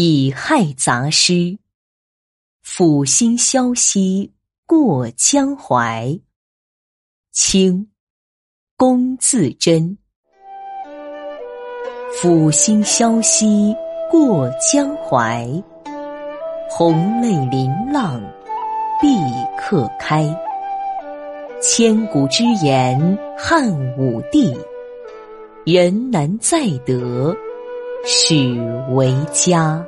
乙亥杂诗，抚心萧兮过江淮。清，龚自珍。抚心萧兮过江淮，红泪临浪碧客开。千古之言汉武帝，人难再得。许为家。